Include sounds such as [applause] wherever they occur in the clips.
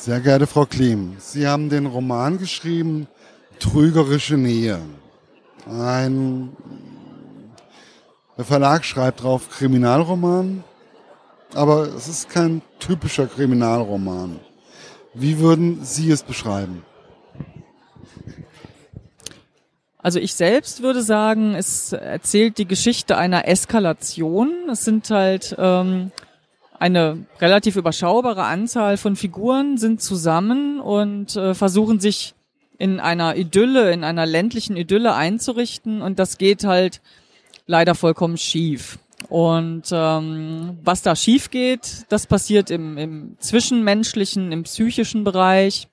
Sehr geehrte Frau Klim, Sie haben den Roman geschrieben Trügerische Nähe. Ein der Verlag schreibt drauf Kriminalroman, aber es ist kein typischer Kriminalroman. Wie würden Sie es beschreiben? Also ich selbst würde sagen, es erzählt die Geschichte einer Eskalation. Es sind halt ähm, eine relativ überschaubare Anzahl von Figuren sind zusammen und äh, versuchen sich in einer Idylle, in einer ländlichen Idylle einzurichten und das geht halt leider vollkommen schief. Und ähm, was da schief geht, das passiert im, im zwischenmenschlichen, im psychischen Bereich.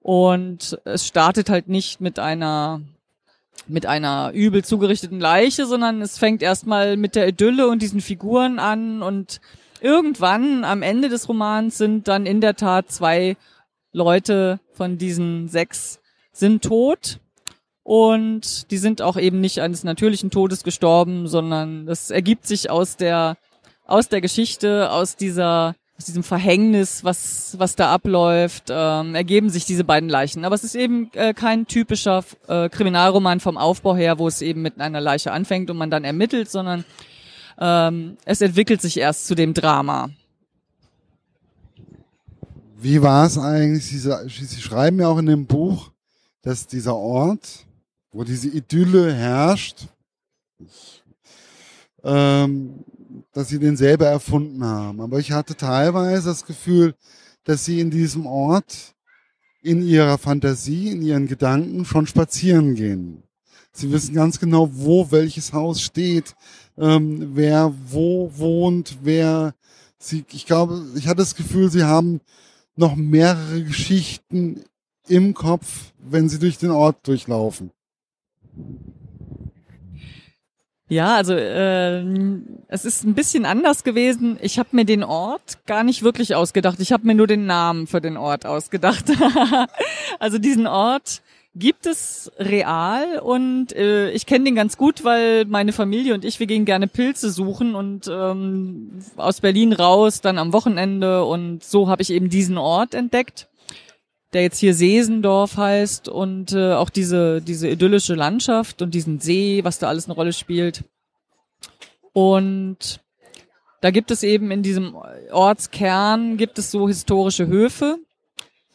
Und es startet halt nicht mit einer mit einer übel zugerichteten Leiche, sondern es fängt erstmal mit der Idylle und diesen Figuren an und irgendwann am Ende des Romans sind dann in der Tat zwei Leute von diesen sechs sind tot und die sind auch eben nicht eines natürlichen Todes gestorben, sondern das ergibt sich aus der, aus der Geschichte, aus dieser, aus diesem Verhängnis, was, was da abläuft, ähm, ergeben sich diese beiden Leichen. Aber es ist eben äh, kein typischer äh, Kriminalroman vom Aufbau her, wo es eben mit einer Leiche anfängt und man dann ermittelt, sondern ähm, es entwickelt sich erst zu dem Drama. Wie war es eigentlich? Sie, Sie schreiben ja auch in dem Buch, dass dieser Ort, wo diese Idylle herrscht, ähm, dass sie den selber erfunden haben. Aber ich hatte teilweise das Gefühl, dass sie in diesem Ort in ihrer Fantasie, in ihren Gedanken schon spazieren gehen. Sie wissen ganz genau, wo welches Haus steht, ähm, wer wo wohnt, wer sie, ich glaube, ich hatte das Gefühl, sie haben noch mehrere Geschichten im Kopf, wenn sie durch den Ort durchlaufen. Ja, also äh, es ist ein bisschen anders gewesen. Ich habe mir den Ort gar nicht wirklich ausgedacht. Ich habe mir nur den Namen für den Ort ausgedacht. [laughs] also diesen Ort gibt es real und äh, ich kenne den ganz gut, weil meine Familie und ich, wir gehen gerne Pilze suchen und ähm, aus Berlin raus, dann am Wochenende und so habe ich eben diesen Ort entdeckt der jetzt hier Sesendorf heißt und äh, auch diese, diese idyllische Landschaft und diesen See, was da alles eine Rolle spielt. Und da gibt es eben in diesem Ortskern gibt es so historische Höfe,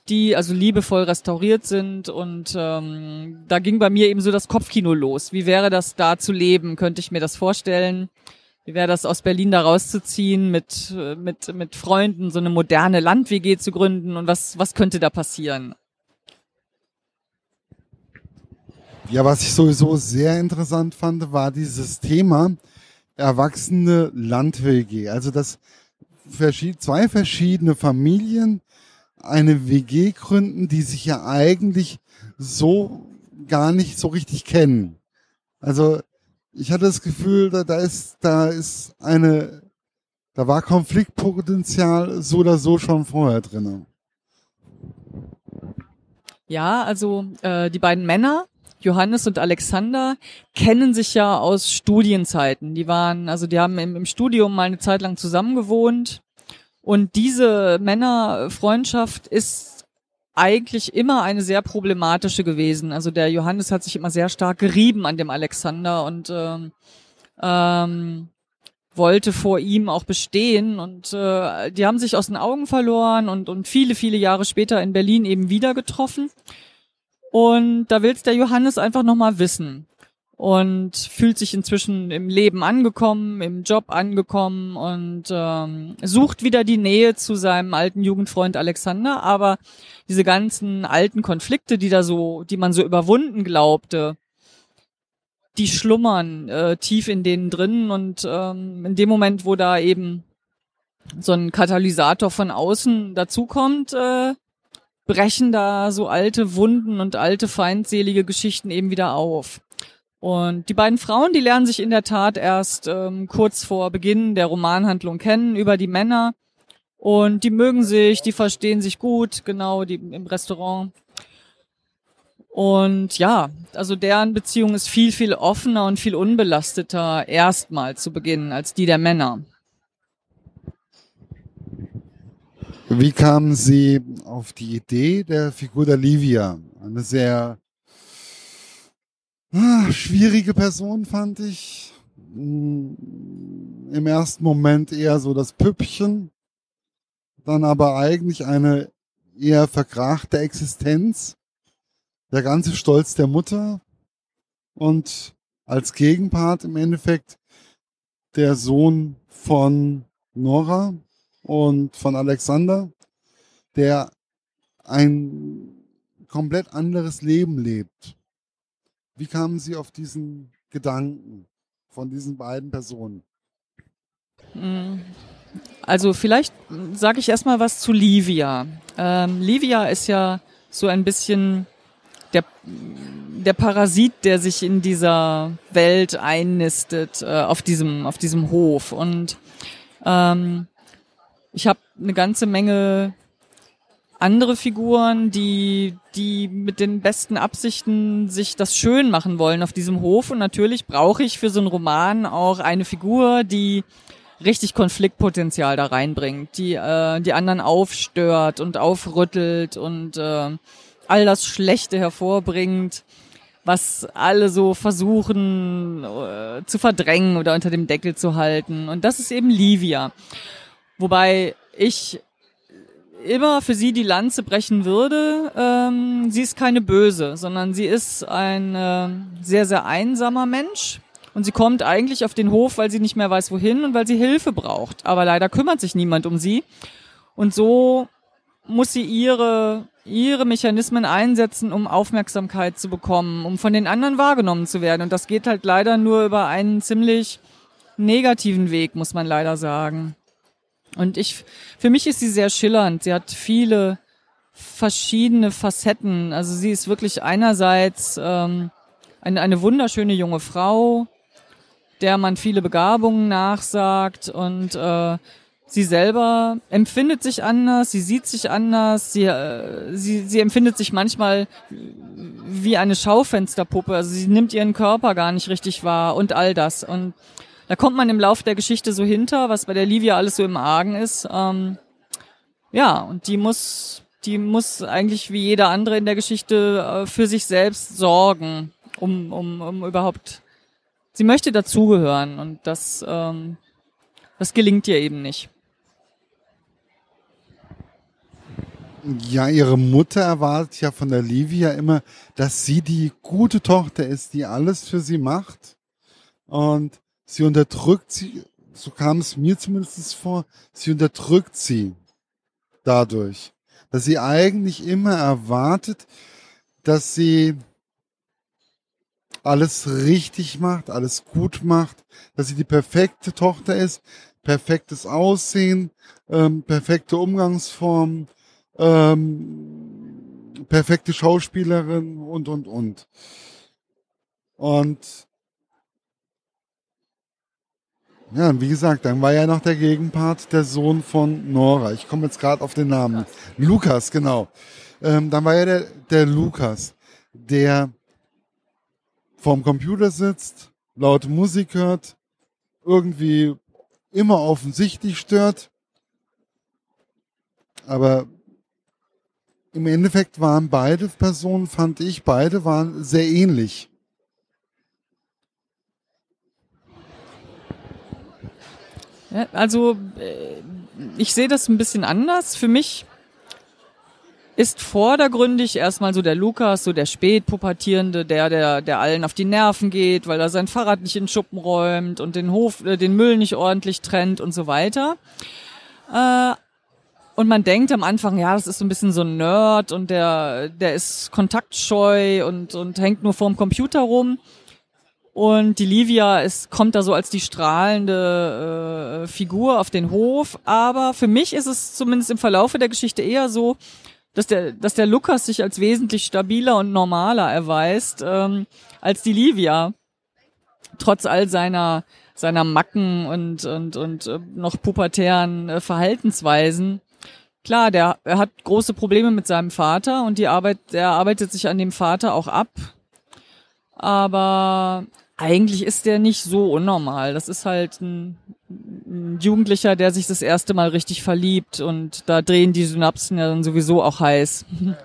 die also liebevoll restauriert sind und ähm, da ging bei mir eben so das Kopfkino los. Wie wäre das da zu leben? Könnte ich mir das vorstellen? Wie wäre das aus Berlin da rauszuziehen, mit, mit, mit Freunden so eine moderne Land-WG zu gründen und was, was könnte da passieren? Ja, was ich sowieso sehr interessant fand, war dieses Thema erwachsene Land-WG. Also, dass zwei verschiedene Familien eine WG gründen, die sich ja eigentlich so gar nicht so richtig kennen. Also ich hatte das Gefühl, da, da ist, da ist eine, da war Konfliktpotenzial so oder so schon vorher drin. Ja, also äh, die beiden Männer, Johannes und Alexander, kennen sich ja aus Studienzeiten. Die waren, also die haben im, im Studium mal eine Zeit lang zusammen gewohnt. Und diese Männerfreundschaft ist eigentlich immer eine sehr problematische gewesen. Also der Johannes hat sich immer sehr stark gerieben an dem Alexander und ähm, ähm, wollte vor ihm auch bestehen und äh, die haben sich aus den Augen verloren und, und viele, viele Jahre später in Berlin eben wieder getroffen. Und da will's der Johannes einfach nochmal wissen und fühlt sich inzwischen im Leben angekommen, im Job angekommen und ähm, sucht wieder die Nähe zu seinem alten Jugendfreund Alexander, aber diese ganzen alten Konflikte, die da so, die man so überwunden glaubte, die schlummern äh, tief in denen drin und ähm, in dem Moment, wo da eben so ein Katalysator von außen dazukommt, äh, brechen da so alte Wunden und alte feindselige Geschichten eben wieder auf. Und die beiden Frauen, die lernen sich in der Tat erst ähm, kurz vor Beginn der Romanhandlung kennen über die Männer. Und die mögen sich, die verstehen sich gut, genau, die im Restaurant. Und ja, also deren Beziehung ist viel, viel offener und viel unbelasteter erstmal zu Beginn als die der Männer. Wie kamen Sie auf die Idee der Figur der Livia? Eine sehr schwierige Person fand ich. Im ersten Moment eher so das Püppchen, dann aber eigentlich eine eher verkrachte Existenz, der ganze Stolz der Mutter und als Gegenpart im Endeffekt der Sohn von Nora und von Alexander, der ein komplett anderes Leben lebt. Wie kamen Sie auf diesen Gedanken von diesen beiden Personen? Mm, also vielleicht sage ich erstmal was zu Livia. Ähm, Livia ist ja so ein bisschen der, der Parasit, der sich in dieser Welt einnistet, äh, auf diesem, auf diesem Hof. Und ähm, ich habe eine ganze Menge andere Figuren, die, die mit den besten Absichten sich das schön machen wollen auf diesem Hof. Und natürlich brauche ich für so einen Roman auch eine Figur, die richtig Konfliktpotenzial da reinbringt, die äh, die anderen aufstört und aufrüttelt und äh, all das Schlechte hervorbringt, was alle so versuchen äh, zu verdrängen oder unter dem Deckel zu halten. Und das ist eben Livia. Wobei ich immer für sie die Lanze brechen würde. Ähm, sie ist keine Böse, sondern sie ist ein äh, sehr, sehr einsamer Mensch. Und sie kommt eigentlich auf den Hof, weil sie nicht mehr weiß, wohin und weil sie Hilfe braucht. Aber leider kümmert sich niemand um sie. Und so muss sie ihre, ihre Mechanismen einsetzen, um Aufmerksamkeit zu bekommen, um von den anderen wahrgenommen zu werden. Und das geht halt leider nur über einen ziemlich negativen Weg, muss man leider sagen. Und ich, für mich ist sie sehr schillernd. Sie hat viele verschiedene Facetten. Also sie ist wirklich einerseits ähm, eine, eine wunderschöne junge Frau, der man viele Begabungen nachsagt und äh, sie selber empfindet sich anders, sie sieht sich anders, sie, äh, sie, sie empfindet sich manchmal wie eine Schaufensterpuppe, also sie nimmt ihren Körper gar nicht richtig wahr und all das. Und da kommt man im Laufe der Geschichte so hinter, was bei der Livia alles so im Argen ist. Ähm, ja, und die muss, die muss eigentlich wie jeder andere in der Geschichte äh, für sich selbst sorgen, um, um, um überhaupt. Sie möchte dazugehören und das, ähm, das gelingt ihr eben nicht. Ja, ihre Mutter erwartet ja von der Livia immer, dass sie die gute Tochter ist, die alles für sie macht. Und sie unterdrückt sie, so kam es mir zumindest vor, sie unterdrückt sie dadurch, dass sie eigentlich immer erwartet, dass sie alles richtig macht, alles gut macht, dass sie die perfekte Tochter ist, perfektes Aussehen, ähm, perfekte Umgangsform, ähm, perfekte Schauspielerin und, und, und. Und ja, und wie gesagt, dann war ja noch der Gegenpart der Sohn von Nora. Ich komme jetzt gerade auf den Namen. Lukas, genau. Ähm, dann war ja der, der Lukas, der vorm Computer sitzt, laut Musik hört, irgendwie immer offensichtlich stört. Aber im Endeffekt waren beide Personen, fand ich, beide waren sehr ähnlich. Ja, also äh, ich sehe das ein bisschen anders. Für mich ist vordergründig erstmal so der Lukas, so der Spätpubertierende, der, der, der allen auf die Nerven geht, weil er sein Fahrrad nicht in den Schuppen räumt und den Hof, äh, den Müll nicht ordentlich trennt und so weiter. Äh, und man denkt am Anfang, ja, das ist so ein bisschen so ein Nerd und der, der ist kontaktscheu und, und hängt nur vorm Computer rum. Und die Livia ist, kommt da so als die strahlende äh, Figur auf den Hof. Aber für mich ist es zumindest im Verlaufe der Geschichte eher so, dass der, dass der Lukas sich als wesentlich stabiler und normaler erweist ähm, als die Livia. Trotz all seiner, seiner Macken und, und, und äh, noch pubertären äh, Verhaltensweisen. Klar, der er hat große Probleme mit seinem Vater und die Arbeit, der arbeitet sich an dem Vater auch ab. Aber eigentlich ist der nicht so unnormal. Das ist halt ein, ein Jugendlicher, der sich das erste Mal richtig verliebt und da drehen die Synapsen ja dann sowieso auch heiß. [laughs]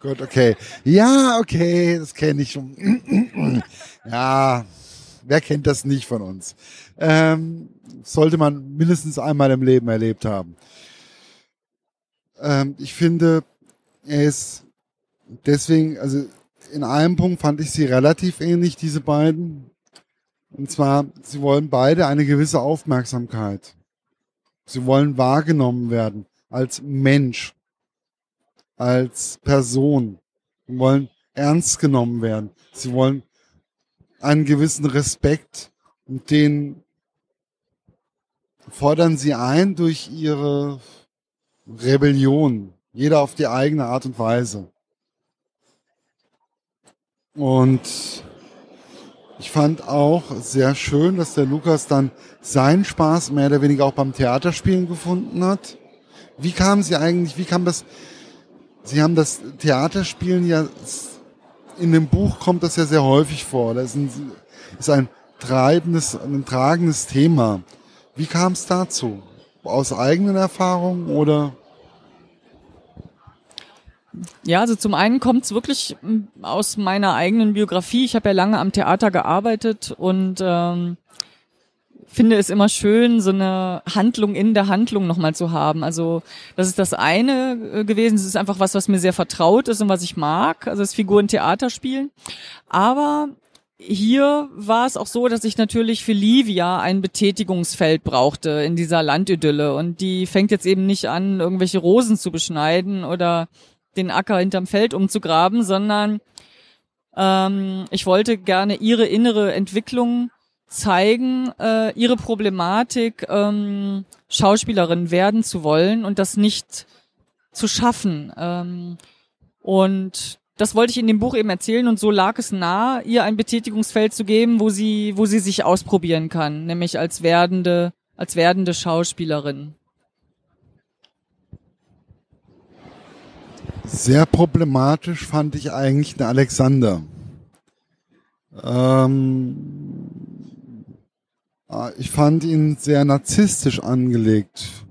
Gut, okay. Ja, okay, das kenne ich schon. [clears throat] ja, wer kennt das nicht von uns? Ähm, sollte man mindestens einmal im Leben erlebt haben. Ähm, ich finde, er ist deswegen, also in einem Punkt fand ich sie relativ ähnlich, diese beiden. Und zwar, sie wollen beide eine gewisse Aufmerksamkeit. Sie wollen wahrgenommen werden als Mensch, als Person. Sie wollen ernst genommen werden. Sie wollen einen gewissen Respekt und den fordern sie ein durch ihre Rebellion. Jeder auf die eigene Art und Weise. Und ich fand auch sehr schön, dass der Lukas dann seinen Spaß mehr oder weniger auch beim Theaterspielen gefunden hat. Wie kam sie eigentlich, wie kam das, Sie haben das Theaterspielen ja, in dem Buch kommt das ja sehr häufig vor. Das ist ein, ist ein treibendes, ein tragendes Thema. Wie kam es dazu? Aus eigenen Erfahrungen oder? Ja, also zum einen kommt es wirklich hm, aus meiner eigenen Biografie. Ich habe ja lange am Theater gearbeitet und ähm, finde es immer schön, so eine Handlung in der Handlung nochmal zu haben. Also das ist das eine äh, gewesen. Es ist einfach was, was mir sehr vertraut ist und was ich mag. Also das Figuren Theater spielen. Aber hier war es auch so, dass ich natürlich für Livia ein Betätigungsfeld brauchte in dieser Landidylle. Und die fängt jetzt eben nicht an, irgendwelche Rosen zu beschneiden oder den Acker hinterm Feld umzugraben, sondern ähm, ich wollte gerne ihre innere Entwicklung zeigen, äh, ihre Problematik, ähm, Schauspielerin werden zu wollen und das nicht zu schaffen. Ähm, und das wollte ich in dem Buch eben erzählen und so lag es nah, ihr ein Betätigungsfeld zu geben, wo sie, wo sie sich ausprobieren kann, nämlich als werdende, als werdende Schauspielerin. Sehr problematisch fand ich eigentlich den Alexander. Ähm, ah, ich fand ihn sehr narzisstisch angelegt.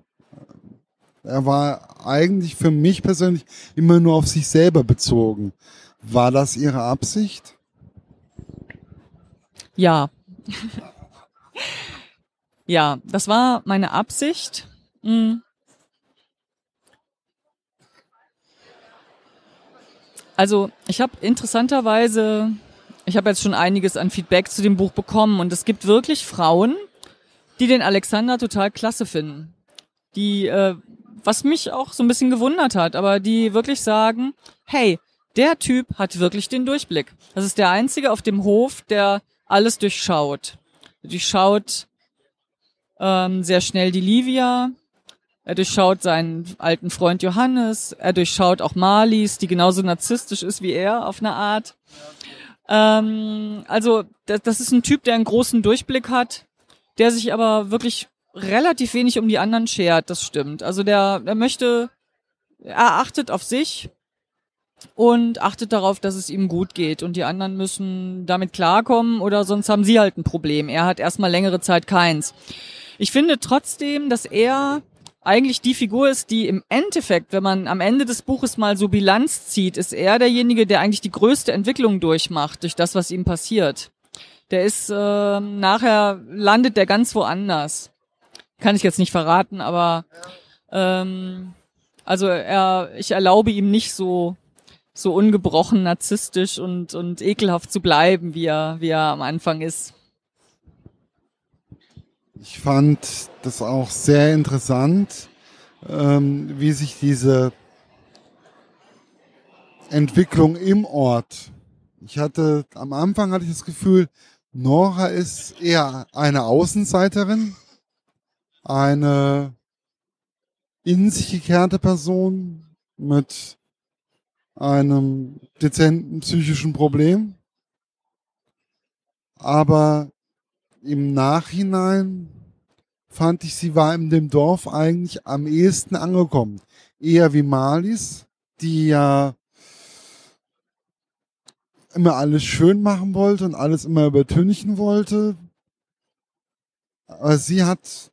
Er war eigentlich für mich persönlich immer nur auf sich selber bezogen. War das Ihre Absicht? Ja. [laughs] ja, das war meine Absicht. Mhm. Also ich habe interessanterweise, ich habe jetzt schon einiges an Feedback zu dem Buch bekommen und es gibt wirklich Frauen, die den Alexander total klasse finden. Die, äh, was mich auch so ein bisschen gewundert hat, aber die wirklich sagen, hey, der Typ hat wirklich den Durchblick. Das ist der einzige auf dem Hof, der alles durchschaut. Durchschaut ähm, sehr schnell die Livia, er durchschaut seinen alten Freund Johannes. Er durchschaut auch Marlies, die genauso narzisstisch ist wie er auf eine Art. Ähm, also das, das ist ein Typ, der einen großen Durchblick hat, der sich aber wirklich relativ wenig um die anderen schert. Das stimmt. Also der, der möchte, er achtet auf sich und achtet darauf, dass es ihm gut geht. Und die anderen müssen damit klarkommen oder sonst haben sie halt ein Problem. Er hat erstmal längere Zeit keins. Ich finde trotzdem, dass er eigentlich die Figur ist, die im Endeffekt, wenn man am Ende des Buches mal so Bilanz zieht, ist er derjenige, der eigentlich die größte Entwicklung durchmacht, durch das, was ihm passiert. Der ist, äh, nachher landet der ganz woanders. Kann ich jetzt nicht verraten, aber ähm, also er, ich erlaube ihm nicht so so ungebrochen narzisstisch und und ekelhaft zu bleiben, wie er wie er am Anfang ist. Ich fand das auch sehr interessant, ähm, wie sich diese Entwicklung im Ort. Ich hatte am Anfang hatte ich das Gefühl, Nora ist eher eine Außenseiterin, eine in sich gekehrte Person mit einem dezenten psychischen Problem. Aber im Nachhinein fand ich, sie war in dem Dorf eigentlich am ehesten angekommen. Eher wie Malis, die ja immer alles schön machen wollte und alles immer übertünchen wollte. Aber sie hat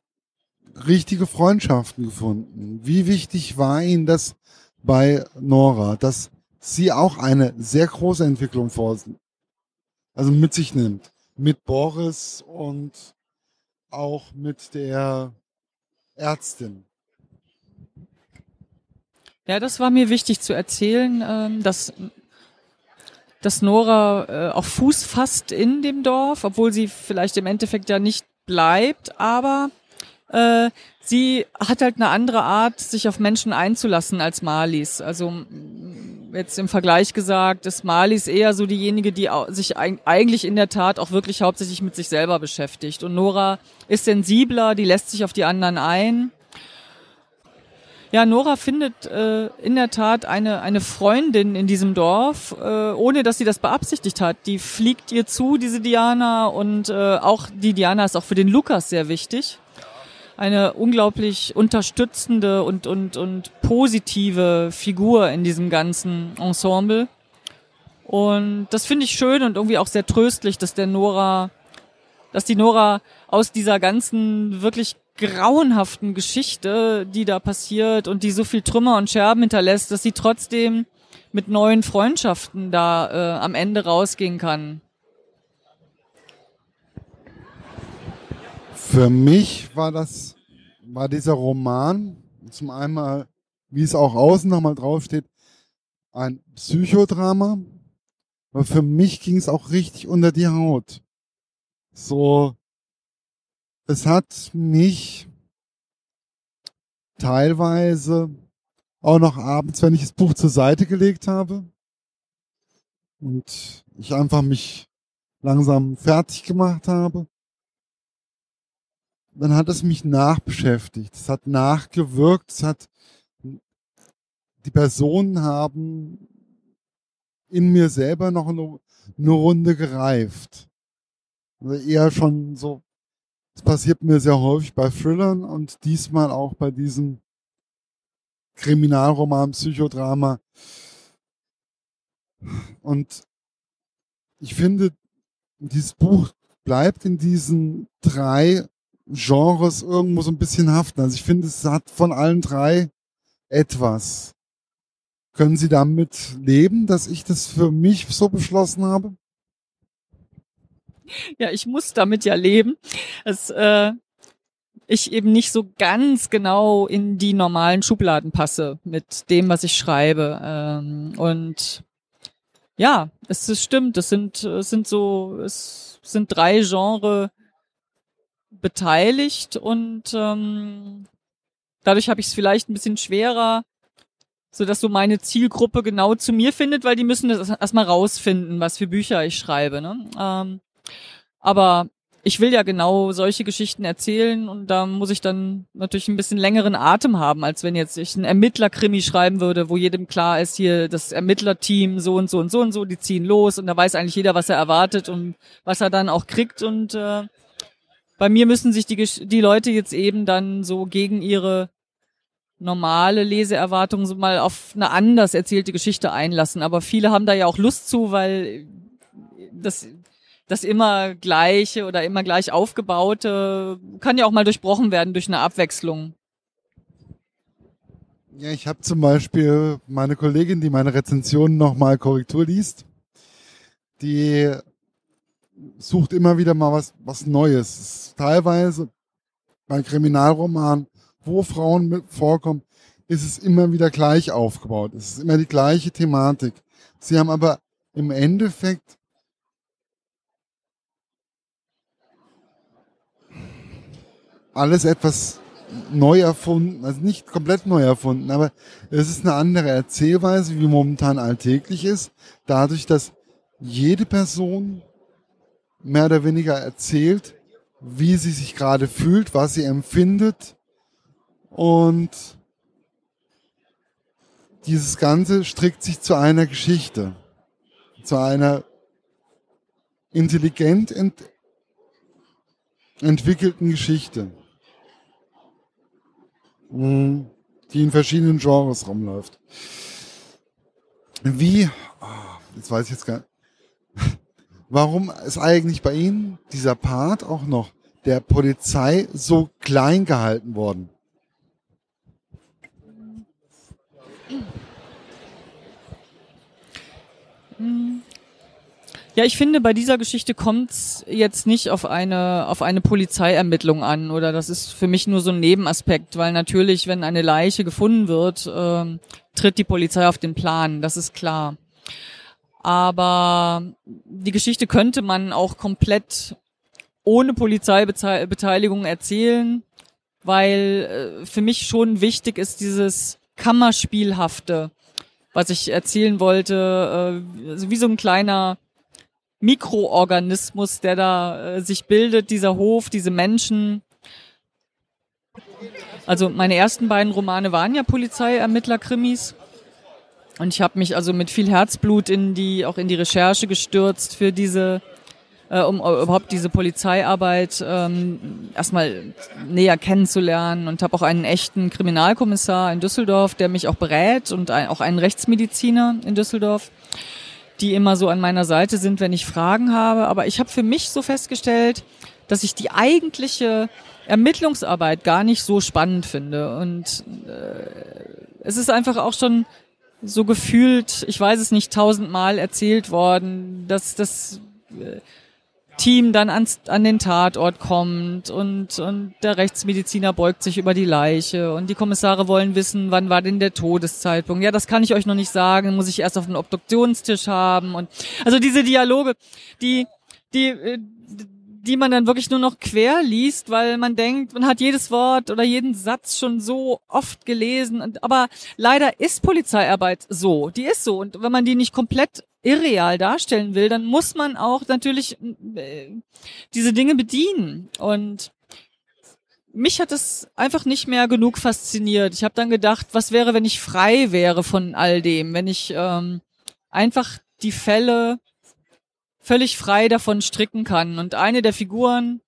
richtige Freundschaften gefunden. Wie wichtig war Ihnen das bei Nora, dass sie auch eine sehr große Entwicklung vor, also mit sich nimmt? Mit Boris und auch mit der Ärztin. Ja, das war mir wichtig zu erzählen, ähm, dass, dass Nora äh, auch Fuß fasst in dem Dorf, obwohl sie vielleicht im Endeffekt ja nicht bleibt, aber äh, sie hat halt eine andere Art, sich auf Menschen einzulassen als Marlies. Also jetzt im Vergleich gesagt, ist Marlies eher so diejenige, die sich eigentlich in der Tat auch wirklich hauptsächlich mit sich selber beschäftigt. Und Nora ist sensibler, die lässt sich auf die anderen ein ja, Nora findet äh, in der Tat eine, eine Freundin in diesem Dorf, äh, ohne dass sie das beabsichtigt hat. Die fliegt ihr zu, diese Diana, und äh, auch die Diana ist auch für den Lukas sehr wichtig. Eine unglaublich unterstützende und, und, und positive Figur in diesem ganzen Ensemble. Und das finde ich schön und irgendwie auch sehr tröstlich, dass der Nora, dass die Nora aus dieser ganzen wirklich grauenhaften Geschichte, die da passiert und die so viel Trümmer und Scherben hinterlässt, dass sie trotzdem mit neuen Freundschaften da äh, am Ende rausgehen kann. Für mich war das, war dieser Roman zum einmal, wie es auch außen nochmal draufsteht, ein Psychodrama. Aber für mich ging es auch richtig unter die Haut. So, es hat mich teilweise auch noch abends, wenn ich das Buch zur Seite gelegt habe und ich einfach mich langsam fertig gemacht habe, dann hat es mich nachbeschäftigt. Es hat nachgewirkt. Es hat, die Personen haben in mir selber noch eine, eine Runde gereift. Also eher schon so das passiert mir sehr häufig bei Thrillern und diesmal auch bei diesem Kriminalroman, Psychodrama. Und ich finde, dieses Buch bleibt in diesen drei Genres irgendwo so ein bisschen haften. Also ich finde, es hat von allen drei etwas. Können Sie damit leben, dass ich das für mich so beschlossen habe? ja, ich muss damit ja leben. dass äh, ich eben nicht so ganz genau in die normalen Schubladen passe mit dem, was ich schreibe. Ähm, und ja, es, es stimmt, es sind, es sind so, es sind drei Genre beteiligt und ähm, dadurch habe ich es vielleicht ein bisschen schwerer, so dass so meine Zielgruppe genau zu mir findet, weil die müssen das erstmal rausfinden, was für Bücher ich schreibe. Ne? Ähm, aber ich will ja genau solche Geschichten erzählen und da muss ich dann natürlich ein bisschen längeren Atem haben, als wenn jetzt ich einen Ermittlerkrimi schreiben würde, wo jedem klar ist, hier das Ermittlerteam so und so und so und so, die ziehen los und da weiß eigentlich jeder, was er erwartet und was er dann auch kriegt und äh, bei mir müssen sich die, die Leute jetzt eben dann so gegen ihre normale Leseerwartungen so mal auf eine anders erzählte Geschichte einlassen. Aber viele haben da ja auch Lust zu, weil das das immer gleiche oder immer gleich aufgebaute kann ja auch mal durchbrochen werden durch eine Abwechslung. Ja, ich habe zum Beispiel meine Kollegin, die meine Rezensionen nochmal Korrektur liest, die sucht immer wieder mal was, was Neues. Teilweise bei Kriminalromanen, wo Frauen mit vorkommen, ist es immer wieder gleich aufgebaut. Es ist immer die gleiche Thematik. Sie haben aber im Endeffekt alles etwas neu erfunden, also nicht komplett neu erfunden, aber es ist eine andere Erzählweise, wie momentan alltäglich ist, dadurch, dass jede Person mehr oder weniger erzählt, wie sie sich gerade fühlt, was sie empfindet und dieses Ganze strickt sich zu einer Geschichte, zu einer intelligent ent entwickelten Geschichte die in verschiedenen Genres rumläuft. Wie, oh, jetzt weiß ich jetzt gar nicht, warum ist eigentlich bei Ihnen dieser Part auch noch der Polizei so klein gehalten worden? Ja, ich finde, bei dieser Geschichte kommt es jetzt nicht auf eine, auf eine Polizeiermittlung an oder das ist für mich nur so ein Nebenaspekt, weil natürlich, wenn eine Leiche gefunden wird, äh, tritt die Polizei auf den Plan, das ist klar. Aber die Geschichte könnte man auch komplett ohne Polizeibeteiligung erzählen, weil äh, für mich schon wichtig ist dieses Kammerspielhafte, was ich erzählen wollte, äh, also wie so ein kleiner Mikroorganismus, der da äh, sich bildet, dieser Hof, diese Menschen. Also meine ersten beiden Romane waren ja Polizeiermittler-Krimis. Und ich habe mich also mit viel Herzblut in die, auch in die Recherche gestürzt für diese, äh, um überhaupt diese Polizeiarbeit ähm, erstmal näher kennenzulernen und habe auch einen echten Kriminalkommissar in Düsseldorf, der mich auch berät und ein, auch einen Rechtsmediziner in Düsseldorf die immer so an meiner Seite sind, wenn ich Fragen habe. Aber ich habe für mich so festgestellt, dass ich die eigentliche Ermittlungsarbeit gar nicht so spannend finde. Und äh, es ist einfach auch schon so gefühlt, ich weiß es nicht, tausendmal erzählt worden, dass das äh, Team dann ans, an den Tatort kommt und, und der Rechtsmediziner beugt sich über die Leiche und die Kommissare wollen wissen, wann war denn der Todeszeitpunkt. Ja, das kann ich euch noch nicht sagen, muss ich erst auf den Obduktionstisch haben und also diese Dialoge, die, die, äh, die man dann wirklich nur noch quer liest, weil man denkt, man hat jedes Wort oder jeden Satz schon so oft gelesen. Aber leider ist Polizeiarbeit so. Die ist so. Und wenn man die nicht komplett irreal darstellen will, dann muss man auch natürlich äh, diese Dinge bedienen. Und mich hat es einfach nicht mehr genug fasziniert. Ich habe dann gedacht, was wäre, wenn ich frei wäre von all dem, wenn ich ähm, einfach die Fälle völlig frei davon stricken kann. Und eine der Figuren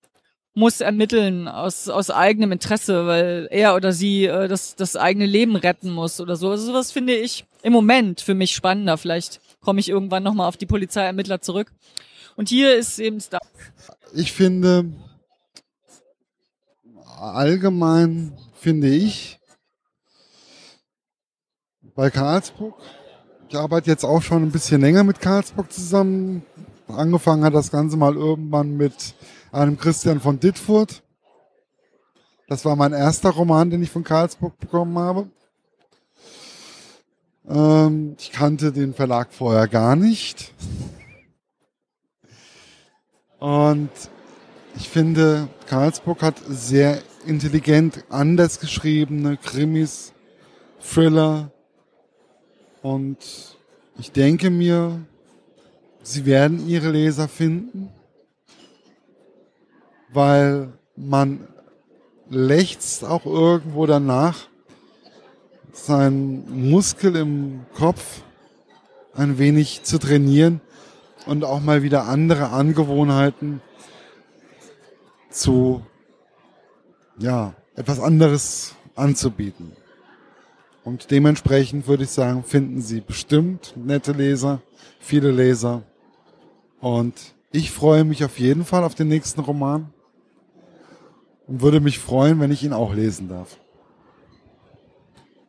muss ermitteln aus, aus eigenem Interesse, weil er oder sie äh, das, das eigene Leben retten muss oder so. Also sowas finde ich im Moment für mich spannender. Vielleicht komme ich irgendwann nochmal auf die Polizeiermittler zurück. Und hier ist eben da. Ich finde, allgemein finde ich, bei Karlsburg, ich arbeite jetzt auch schon ein bisschen länger mit Karlsburg zusammen, Angefangen hat das Ganze mal irgendwann mit einem Christian von Dittfurt. Das war mein erster Roman, den ich von Karlsburg bekommen habe. Ähm, ich kannte den Verlag vorher gar nicht. Und ich finde, Karlsburg hat sehr intelligent anders geschriebene Krimis, Thriller. Und ich denke mir, sie werden ihre Leser finden, weil man lechzt auch irgendwo danach, seinen Muskel im Kopf ein wenig zu trainieren und auch mal wieder andere Angewohnheiten zu, ja, etwas anderes anzubieten. Und dementsprechend würde ich sagen, finden Sie bestimmt nette Leser, viele Leser. Und ich freue mich auf jeden Fall auf den nächsten Roman und würde mich freuen, wenn ich ihn auch lesen darf.